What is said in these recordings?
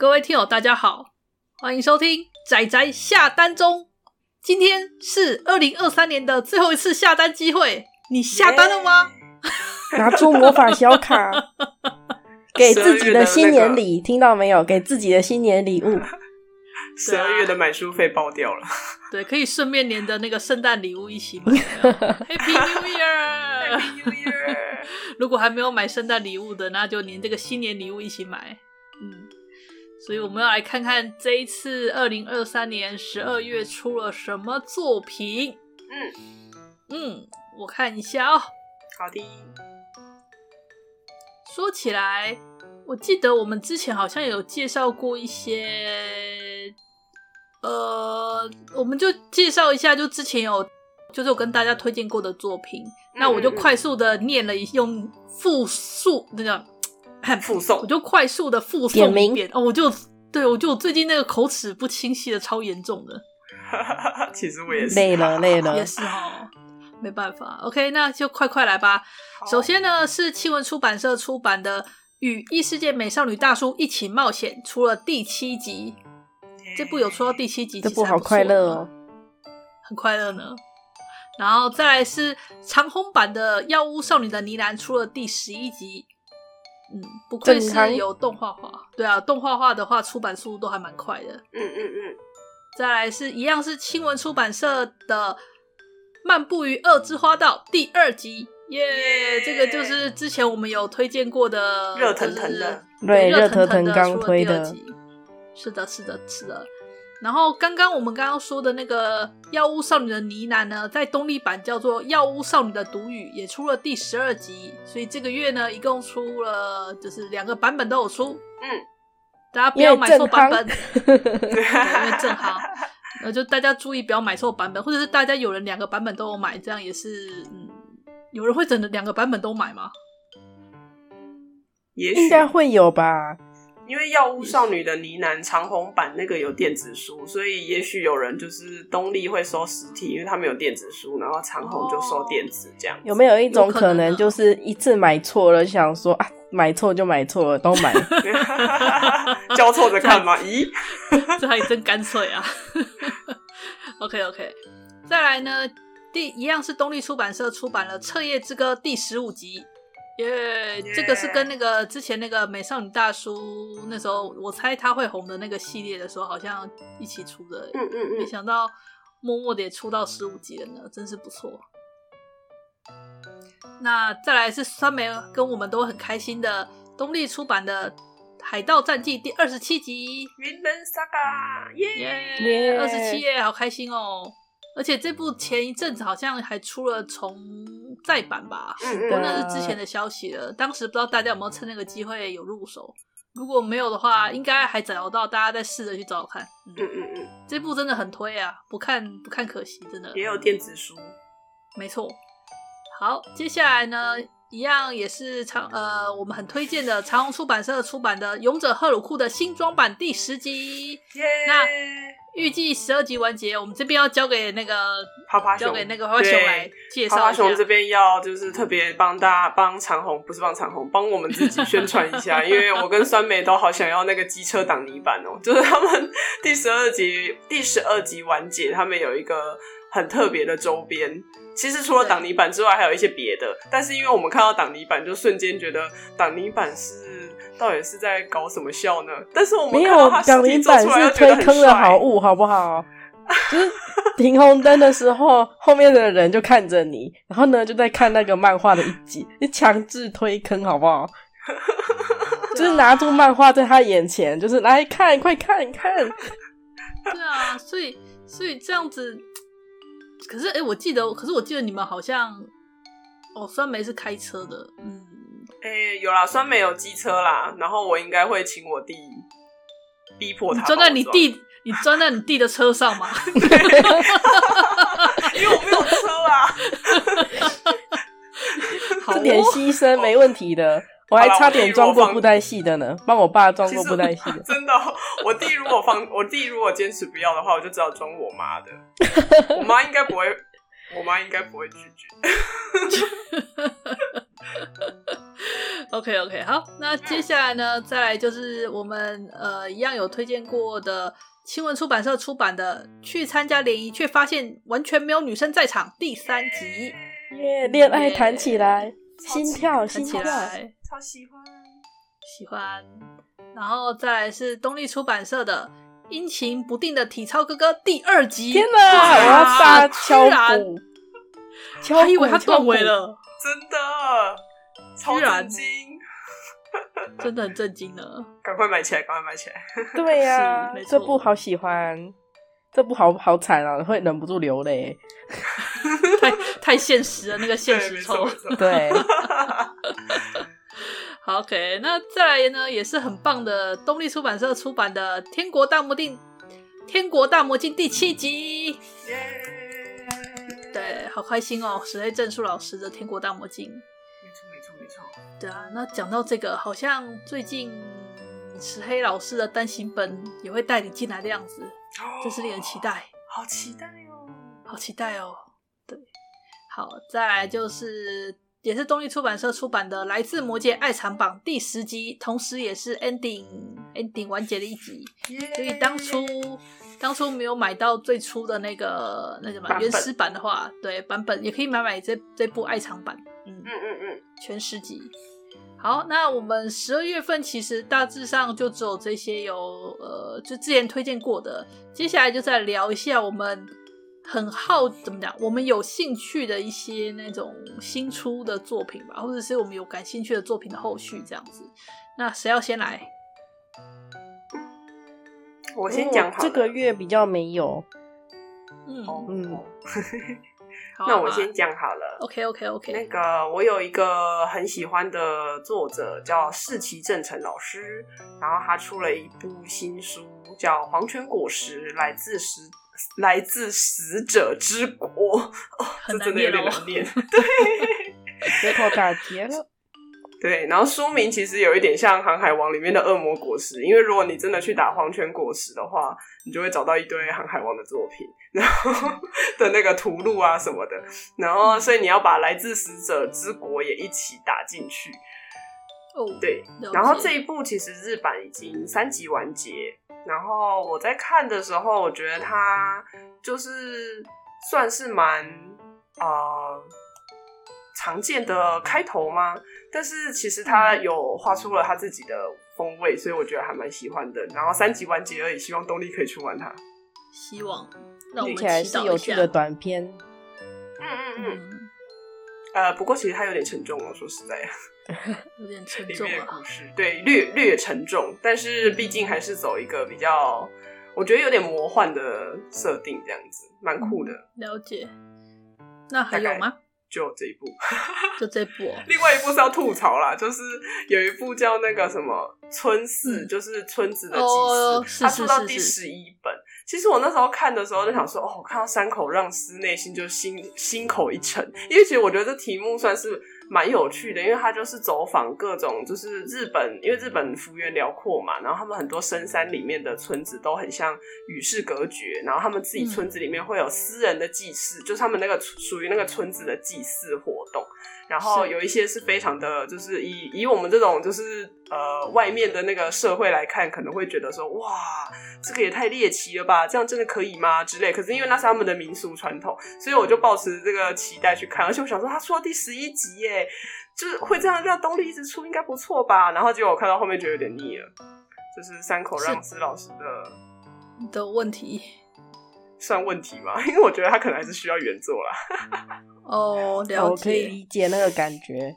各位听友，大家好，欢迎收听仔仔下单中。今天是二零二三年的最后一次下单机会，你下单了吗？Yeah! 拿出魔法小卡，给自己的新年礼，那个、听到没有？给自己的新年礼物。十二月的买书费爆掉了，对，可以顺便连着那个圣诞礼物一起买。Happy New Year！Happy New Year！如果还没有买圣诞礼物的，那就连这个新年礼物一起买。嗯，所以我们要来看看这一次二零二三年十二月出了什么作品。嗯嗯，我看一下哦。好的。说起来，我记得我们之前好像有介绍过一些。呃，我们就介绍一下，就之前有，就是我跟大家推荐过的作品，嗯、那我就快速的念了一，用复述那个复诵，我就快速的复诵一遍。哦，我就对我就最近那个口齿不清晰的超严重的，其实我也是累了累了，也是哦，没办法。OK，那就快快来吧。首先呢，是青文出版社出版的《与异世界美少女大叔一起冒险》，出了第七集。这部有出到第七集，这部好快乐哦，很快乐呢。然后再来是长虹版的《药屋少女的呢喃》，出了第十一集。嗯，不愧是有动画化，对啊，动画化的话出版速度都还蛮快的。嗯嗯嗯。再来是一样是新文出版社的《漫步于恶之花道》第二集，耶、yeah! yeah!！这个就是之前我们有推荐过的，热腾腾的，对，热腾腾刚推的。是的，是的，是的。然后刚刚我们刚刚说的那个《药屋少女的呢喃》呢，在东立版叫做《药屋少女的毒语》，也出了第十二集。所以这个月呢，一共出了就是两个版本都有出。嗯，大家不要买错版本，因为正好，那就大家注意不要买错版本，或者是大家有人两个版本都有买，这样也是嗯，有人会整的两个版本都买吗？也应该会有吧。因为《药物少女的呢喃》长虹版那个有电子书，所以也许有人就是东立会收实体，因为他们有电子书，然后长虹就收电子这样。有没有一种可能，就是一次买错了，想说啊，买错就买错了，都买，交错着看吗？咦，这还真干脆啊！OK OK，再来呢，第一样是东立出版社出版了《彻夜之歌》第十五集。耶、yeah, 这个是跟那个之前那个美少女大叔那时候，我猜他会红的那个系列的时候，好像一起出的。嗯嗯嗯。没想到默默的也出到十五集了呢，真是不错。那再来是酸梅跟我们都很开心的东立出版的《海盗战记》第二十七集。云人 Saga，耶！二十七耶，好开心哦。而且这部前一阵子好像还出了重再版吧，不过那是之前的消息了。当时不知道大家有没有趁那个机会有入手，如果没有的话，应该还找得到，大家再试着去找找看。嗯嗯嗯，这部真的很推啊，不看不看可惜，真的。也有电子书，没错。好，接下来呢，一样也是长呃，我们很推荐的长虹出版社出版的《勇者赫鲁库》的新装版第十集。那。预计十二集完结，我们这边要交给那个啪啪熊，交给那个趴趴熊来介绍。趴趴熊这边要就是特别帮大家帮长虹，不是帮长虹，帮我们自己宣传一下，因为我跟酸梅都好想要那个机车挡泥板哦。就是他们第十二集第十二集完结，他们有一个很特别的周边。其实除了挡泥板之外，还有一些别的。但是因为我们看到挡泥板，就瞬间觉得挡泥板是。到底是在搞什么笑呢？但是我们没有挡泥板是推坑的好物，好不好？就是停红灯的时候，后面的人就看着你，然后呢就在看那个漫画的一集，就强制推坑，好不好？就是拿住漫画在他眼前，就是来看，快看，看。对啊，所以所以这样子，可是哎、欸，我记得，可是我记得你们好像哦，酸梅是开车的，嗯。诶、欸，有啦，酸梅有机车啦，然后我应该会请我弟逼迫他。你钻在你弟，你钻在你弟的车上吗？因为我没有车啊。这点牺牲没问题的，我还差点装过布袋戏的呢，帮我，我爸装过布袋戏的。真的，我弟如果放，我弟如果坚持不要的话，我就只好装我妈的。我妈应该不会，我妈应该不会拒绝。OK OK，好，那接下来呢，再来就是我们呃一样有推荐过的青文出版社出版的《去参加联谊却发现完全没有女生在场》第三集，耶，恋爱谈起来，心跳心跳，超喜欢。喜欢。然后再来是东立出版社的《阴晴不定的体操哥哥》第二集，天哪，我要大敲鼓，还以为他断尾了，真的。超震惊，真的很震惊呢！赶快买起来，赶快买起来！对呀、啊，这部好喜欢，这部好好惨啊，会忍不住流泪。太太现实了，那个现实抽。对，好 OK，那再来呢，也是很棒的，东立出版社出版的《天国大魔镜》，《天国大魔镜》第七集。Yeah! 对，好开心哦！史黑正树老师的《天国大魔镜》。对啊，那讲到这个，好像最近石黑老师的单行本也会带你进来的样子，真是令人期待，好期待哦，好期待哦。对，好，再来就是也是东立出版社出版的《来自魔界爱藏榜》第十集，同时也是 ending ending 完结的一集。所以当初当初没有买到最初的那个那什么原始版的话，对版本也可以买买这这部爱藏版。嗯嗯嗯嗯，全十集。好，那我们十二月份其实大致上就只有这些有呃，就之前推荐过的。接下来就再聊一下我们很好怎么讲，我们有兴趣的一些那种新出的作品吧，或者是我们有感兴趣的作品的后续这样子。那谁要先来？我先讲好。这个月比较没有。嗯嗯。那我先讲好了。OK OK OK。那个我有一个很喜欢的作者叫世奇正成老师，然后他出了一部新书叫《黄泉果实来自死来自死者之国》，哦，这真的有点难念。对，别拖大结了。对，然后书名其实有一点像《航海王》里面的恶魔果实，因为如果你真的去打黄泉果实的话，你就会找到一堆《航海王》的作品，然后 的那个图录啊什么的，然后所以你要把来自死者之国也一起打进去。哦，对，然后这一部其实日版已经三集完结，然后我在看的时候，我觉得它就是算是蛮呃。常见的开头吗？但是其实他有画出了他自己的风味，所以我觉得还蛮喜欢的。然后三集完结而已，希望东立可以去玩它。希望，那我们起来是有趣的短片。嗯嗯嗯。呃，不过其实它有点沉重哦，说实在，有点沉重啊。故事对，略略沉重，但是毕竟还是走一个比较，我觉得有点魔幻的设定，这样子蛮酷的。了解。那还有吗？就这一部，就这部、哦。另外一部是要吐槽啦，就是有一部叫那个什么村四，嗯、就是村子的祭司，他、哦、出到第十一本。其实我那时候看的时候就想说，哦，我看到山口让司，内心就心心口一沉，因为其实我觉得这题目算是。蛮有趣的，因为他就是走访各种，就是日本，因为日本幅员辽阔嘛，然后他们很多深山里面的村子都很像与世隔绝，然后他们自己村子里面会有私人的祭祀，就是他们那个属于那个村子的祭祀活动。然后有一些是非常的，就是以以我们这种就是呃外面的那个社会来看，可能会觉得说哇，这个也太猎奇了吧，这样真的可以吗？之类。可是因为那是他们的民俗传统，所以我就抱持这个期待去看。而且我想说，他出到第十一集耶，就是会这样让东立一直出，应该不错吧？然后结果我看到后面觉得有点腻了，就是山口让司老师的的问题。算问题吗？因为我觉得他可能还是需要原作啦。哦，了解，我可以理解那个感觉。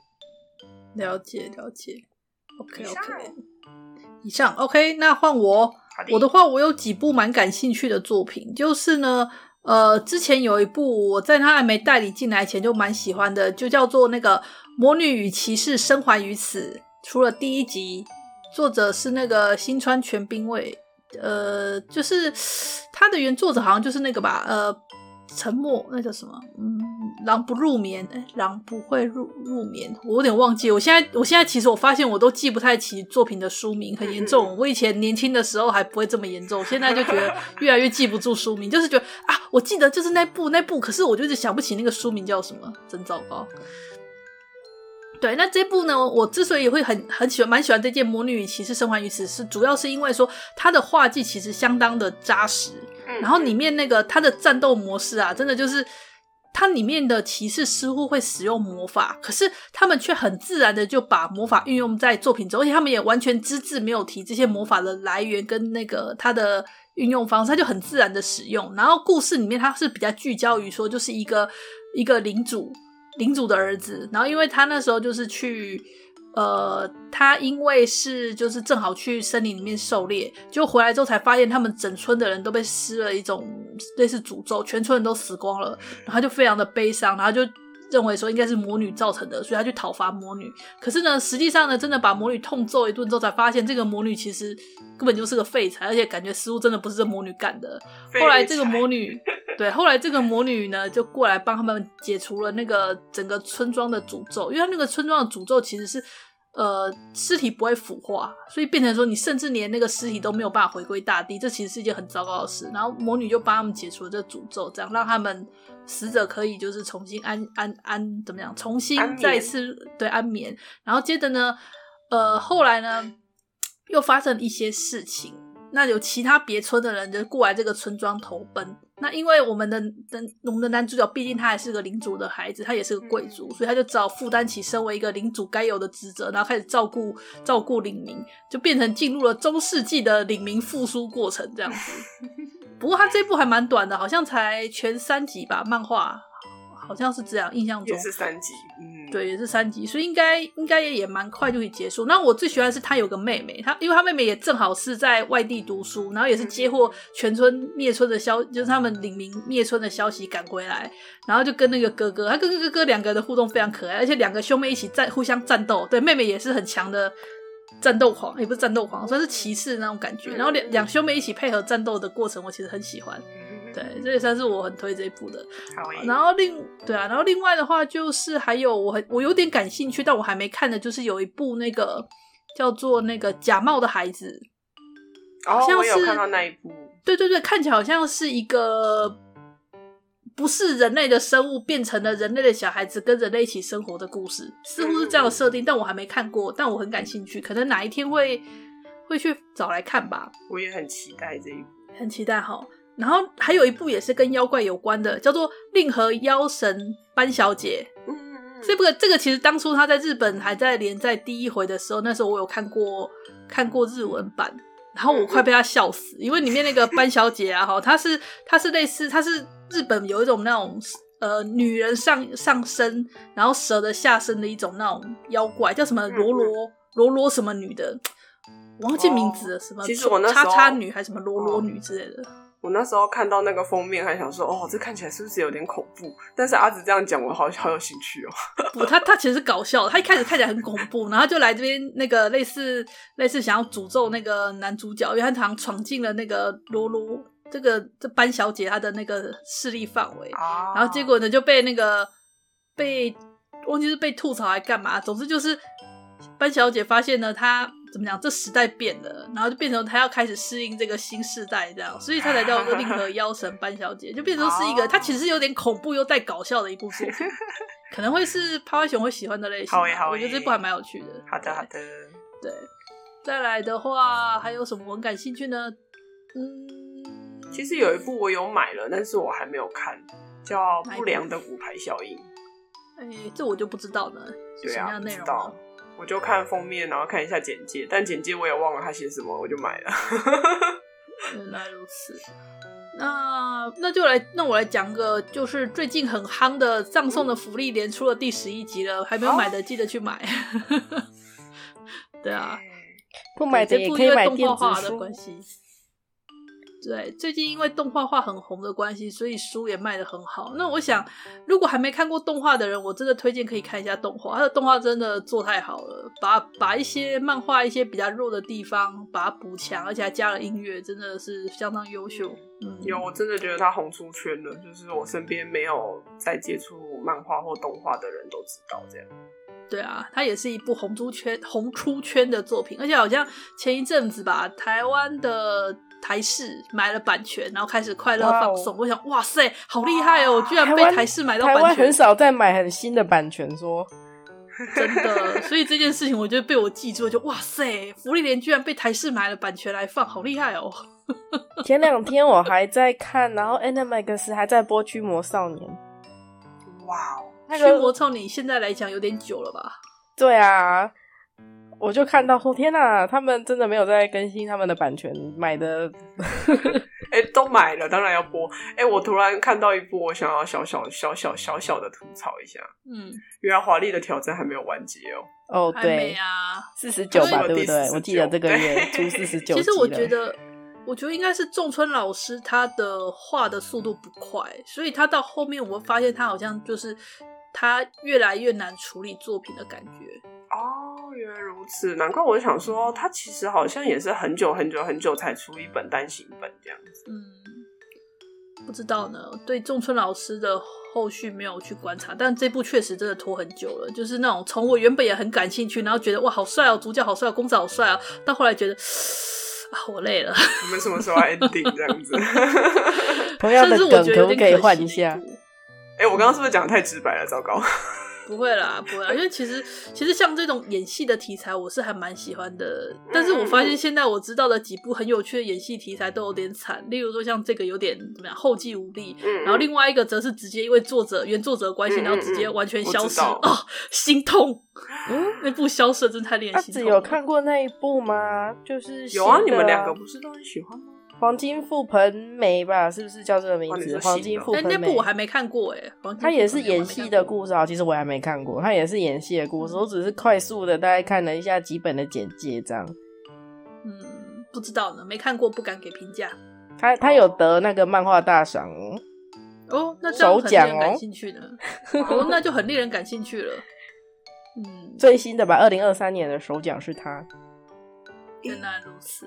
了解，了解。OK，OK。以上，以上 OK。那换我，我的话，我有几部蛮感兴趣的作品，就是呢，呃，之前有一部我在他还没代理进来前就蛮喜欢的，就叫做那个《魔女与骑士生还于此》，出了第一集，作者是那个新川全兵卫。呃，就是他的原作者好像就是那个吧，呃，沉默那叫什么？嗯，狼不入眠，哎，狼不会入入眠，我有点忘记。我现在，我现在其实我发现我都记不太起作品的书名，很严重。我以前年轻的时候还不会这么严重，现在就觉得 越来越记不住书名，就是觉得啊，我记得就是那部那部，可是我就是想不起那个书名叫什么，真糟糕。对，那这部呢，我之所以会很很喜欢，蛮喜欢这件《魔女与骑士生还于此》，是主要是因为说它的画技其实相当的扎实，嗯、然后里面那个它的战斗模式啊，真的就是它里面的骑士似乎会使用魔法，可是他们却很自然的就把魔法运用在作品中，而且他们也完全只字没有提这些魔法的来源跟那个它的运用方式，它就很自然的使用。然后故事里面它是比较聚焦于说，就是一个一个领主。领主的儿子，然后因为他那时候就是去，呃，他因为是就是正好去森林里面狩猎，就回来之后才发现他们整村的人都被施了一种类似诅咒，全村人都死光了，然后就非常的悲伤，然后就认为说应该是魔女造成的，所以他去讨伐魔女。可是呢，实际上呢，真的把魔女痛揍一顿之后，才发现这个魔女其实根本就是个废材，而且感觉似乎真的不是这魔女干的。后来这个魔女。对，后来这个魔女呢，就过来帮他们解除了那个整个村庄的诅咒，因为他那个村庄的诅咒其实是，呃，尸体不会腐化，所以变成说你甚至连那个尸体都没有办法回归大地，这其实是一件很糟糕的事。然后魔女就帮他们解除了这诅咒，这样让他们死者可以就是重新安安安怎么样，重新再次安对安眠。然后接着呢，呃，后来呢又发生一些事情。那有其他别村的人就过来这个村庄投奔。那因为我们的我们的男主角毕竟他还是个领主的孩子，他也是个贵族，所以他就只好负担起身为一个领主该有的职责，然后开始照顾照顾领民，就变成进入了中世纪的领民复苏过程这样子。不过他这部还蛮短的，好像才全三集吧，漫画。好像是这样，印象中也是三集，嗯，对，也是三集，所以应该应该也也蛮快就可以结束。那我最喜欢的是他有个妹妹，他因为他妹妹也正好是在外地读书，然后也是接获全村灭村的消，就是他们领民灭村的消息赶回来，然后就跟那个哥哥，他哥哥哥哥两个的互动非常可爱，而且两个兄妹一起战互相战斗，对，妹妹也是很强的战斗狂，也不是战斗狂，算是骑士那种感觉。然后两两兄妹一起配合战斗的过程，我其实很喜欢。对，这也算是我很推这一部的。好，然后另对啊，然后另外的话就是还有我很我有点感兴趣，但我还没看的，就是有一部那个叫做那个假冒的孩子。哦，好像是我有看到那一部。对对对，看起来好像是一个不是人类的生物变成了人类的小孩子，跟人类一起生活的故事，似乎是这样的设定，但我还没看过，但我很感兴趣，可能哪一天会会去找来看吧。我也很期待这一部，很期待哈。然后还有一部也是跟妖怪有关的，叫做《令和妖神班小姐》。嗯嗯嗯，这部这个其实当初他在日本还在连载第一回的时候，那时候我有看过看过日文版，然后我快被他笑死，因为里面那个班小姐啊，哈，她是她是类似她是日本有一种那种呃女人上上身，然后蛇的下身的一种那种妖怪，叫什么罗罗罗罗什么女的，我忘记名字了，什么其实我那叉叉女还是什么罗罗女之类的。我那时候看到那个封面，还想说，哦，这看起来是不是有点恐怖？但是阿紫这样讲，我好好有兴趣哦。不，他他其实是搞笑的，他一开始看起来很恐怖，然后就来这边那个类似类似想要诅咒那个男主角，因为他常闯进了那个罗罗这个这班小姐她的那个势力范围，啊、然后结果呢就被那个被忘记是被吐槽还干嘛，总之就是班小姐发现呢他。怎么讲？这时代变了，然后就变成他要开始适应这个新世代，这样，所以他才叫做令 和妖神班小姐，就变成是一个，他其实有点恐怖又带搞笑的一部作品，可能会是趴趴熊会喜欢的类型。好耶，好耶，我觉得这部还蛮有趣的。好的，好的。对，再来的话还有什么我感兴趣呢？嗯，其实有一部我有买了，但是我还没有看，叫《不良的骨牌效应》。哎，这我就不知道了，是什么样的内容呢？我就看封面，然后看一下简介，但简介我也忘了他写什么，我就买了。原来如此，那那就来，那我来讲个，就是最近很夯的《葬送的福利连》出了第十一集了，还没有买的记得去买。对啊，不买的也可以买电子书的关系。对，最近因为动画化很红的关系，所以书也卖得很好。那我想，如果还没看过动画的人，我真的推荐可以看一下动画。它的动画真的做太好了，把把一些漫画一些比较弱的地方把它补强，而且还加了音乐，真的是相当优秀。嗯，有，我真的觉得它红出圈了，就是我身边没有在接触漫画或动画的人都知道这样。对啊，它也是一部红出圈红出圈的作品，而且好像前一阵子吧，台湾的。台视买了版权，然后开始快乐放送。Wow. 我想，哇塞，好厉害哦！我居然被台视买到版权。台湾很少在买很新的版权，说真的，所以这件事情我就被我记住了，就哇塞，福利莲居然被台视买了版权来放，好厉害哦！前两天我还在看，然后 Animax 还在播《驱魔少年》。哇哦，那个《驱魔少年》现在来讲有点久了吧？对啊。我就看到说，天哪，他们真的没有在更新他们的版权，买的，哎、欸，都买了，当然要播。哎、欸，我突然看到一部，我想要小小小小小小的吐槽一下。嗯，原来华丽的挑战还没有完结哦。哦，对啊，四十九吧，对不对？我记得这个月出四十九。其实我觉得，我觉得应该是仲村老师他的画的速度不快，所以他到后面我会发现他好像就是他越来越难处理作品的感觉。哦，原来如此，难怪我想说，他其实好像也是很久很久很久才出一本单行本这样子。嗯，不知道呢，对仲村老师的后续没有去观察，但这部确实真的拖很久了。就是那种从我原本也很感兴趣，然后觉得哇好帅哦，主角好帅，公子好帅啊，到后来觉得啊我累了。你们什么时候 ending 这样子？同样的梗可不可以换一下？哎、欸，我刚刚是不是讲得太直白了？糟糕。不会啦，不会啦，因为其实其实像这种演戏的题材，我是还蛮喜欢的。但是我发现现在我知道的几部很有趣的演戏题材都有点惨，例如说像这个有点怎么样，后继无力。然后另外一个则是直接因为作者原作者的关系，然后直接完全消失哦，心痛。嗯，那部消失真的太令人心痛。只有看过那一部吗？就是有啊，你们两个不是都很喜欢吗？黄金覆盆梅吧，是不是叫这个名字？黄金覆盆梅。那部我还没看过哎。他也是演戏的故事啊，其实我还没看过。他也是演戏的故事，我只是快速的大概看了一下几本的简介，这样。嗯，不知道呢，没看过，不敢给评价。他他有得那个漫画大赏哦，那这样很令人感兴趣呢。哦，那就很令人感兴趣了。嗯，最新的吧，二零二三年的首奖是他。原来如此。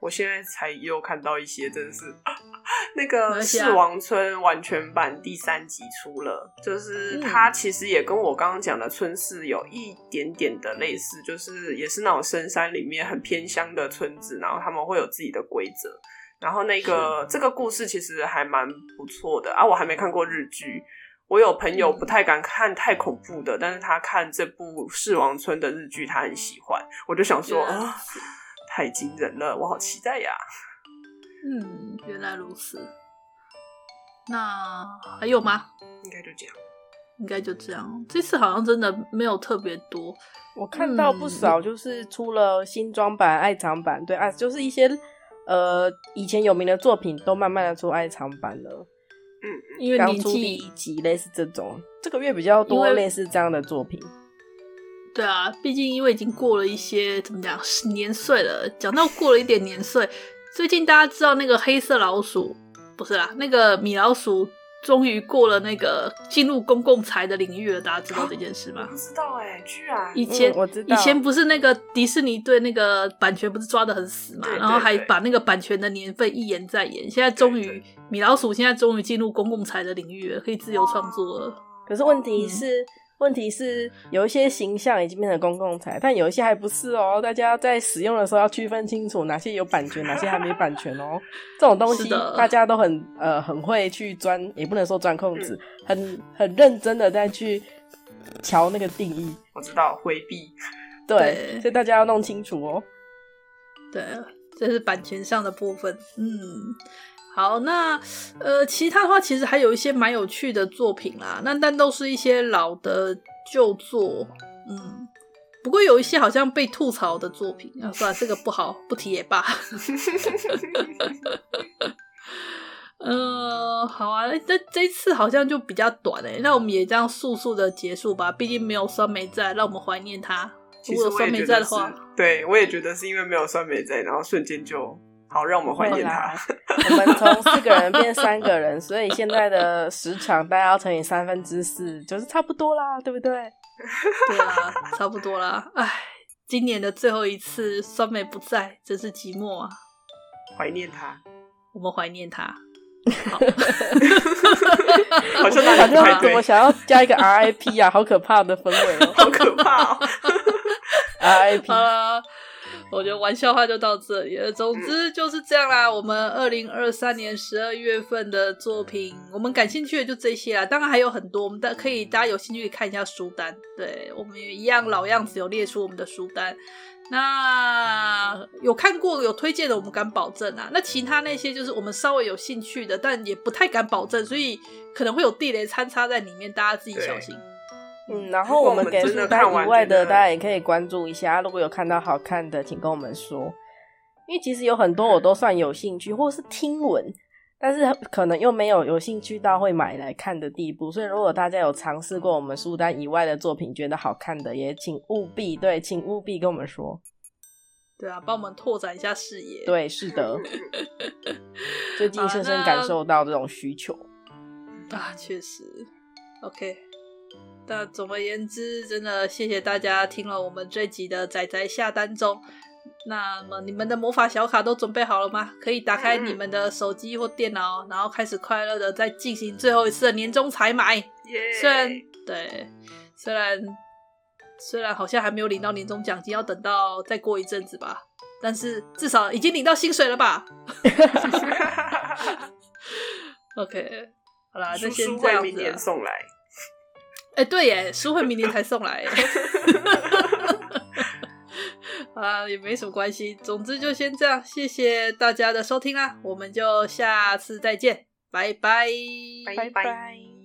我现在才又看到一些，真的是 那个《四王村》完全版第三集出了，就是它其实也跟我刚刚讲的村寺有一点点的类似，就是也是那种深山里面很偏乡的村子，然后他们会有自己的规则。然后那个这个故事其实还蛮不错的啊，我还没看过日剧，我有朋友不太敢看太恐怖的，但是他看这部《四王村》的日剧，他很喜欢，我就想说啊。太惊人了，我好期待呀！嗯，原来如此。那还有吗？应该就这样。应该就这样。这次好像真的没有特别多。我看到不少，就是出了新装版、爱藏版，对啊，就是一些呃以前有名的作品都慢慢的出爱藏版了。嗯，因为刚出第一集类似这种，这个月比较多类似这样的作品。对啊，毕竟因为已经过了一些怎么讲年岁了。讲到过了一点年岁，最近大家知道那个黑色老鼠不是啦，那个米老鼠终于过了那个进入公共财的领域了。大家知道这件事吗？不知道哎、欸，居然以前、嗯、我知道以前不是那个迪士尼对那个版权不是抓的很死嘛，然后还把那个版权的年份一延再延。现在终于米老鼠现在终于进入公共财的领域了，可以自由创作了。可是问题是。嗯问题是有一些形象已经变成公共财，但有一些还不是哦。大家在使用的时候要区分清楚哪些有版权，哪些还没版权哦。这种东西大家都很呃很会去钻，也不能说钻空子，很很认真的在去瞧那个定义。我知道回避，对，对，所以大家要弄清楚哦。对，这是版权上的部分。嗯。好，那呃，其他的话其实还有一些蛮有趣的作品啦，那但都是一些老的旧作，嗯，不过有一些好像被吐槽的作品啊，算了，这个不好，不提也罢。嗯、好啊，这这次好像就比较短诶，那我们也这样速速的结束吧，毕竟没有酸梅在，让我们怀念他。如果有酸梅在的话，对，我也觉得是因为没有酸梅在，然后瞬间就。好，让我们怀念他。我们从四个人变三个人，所以现在的时长大概要乘以三分之四，就是差不多啦，对不对？对啊，差不多啦。哎，今年的最后一次，酸梅不在，真是寂寞啊。怀念他，我们怀念他。好，好像好像我想要加一个 RIP 啊，好可怕的氛围哦，好可怕哦。RIP。我觉得玩笑话就到这里了。总之就是这样啦。我们二零二三年十二月份的作品，我们感兴趣的就这些啦。当然还有很多，我们大可以大家有兴趣可以看一下书单。对，我们也一样老样子，有列出我们的书单。那有看过有推荐的，我们敢保证啊。那其他那些就是我们稍微有兴趣的，但也不太敢保证，所以可能会有地雷参差在里面，大家自己小心。嗯，然后我们给书单以外的，大家也可以关注一下。如果有看到好看的，请跟我们说。因为其实有很多我都算有兴趣，或者是听闻，但是可能又没有有兴趣到会买来看的地步。所以如果大家有尝试过我们书单以外的作品，觉得好看的，也请务必对，请务必跟我们说。对啊，帮我们拓展一下视野。对，是的。最近深深感受到这种需求啊，确实。OK。那总而言之，真的谢谢大家听了我们这集的仔仔下单中。那么你们的魔法小卡都准备好了吗？可以打开你们的手机或电脑，然后开始快乐的再进行最后一次的年终采买。虽然对，虽然虽然好像还没有领到年终奖金，要等到再过一阵子吧。但是至少已经领到薪水了吧？OK，好啦，那先这样子。明年送来。哎、对耶，书会明年才送来。啊，也没什么关系。总之就先这样，谢谢大家的收听啦，我们就下次再见，拜拜，拜拜。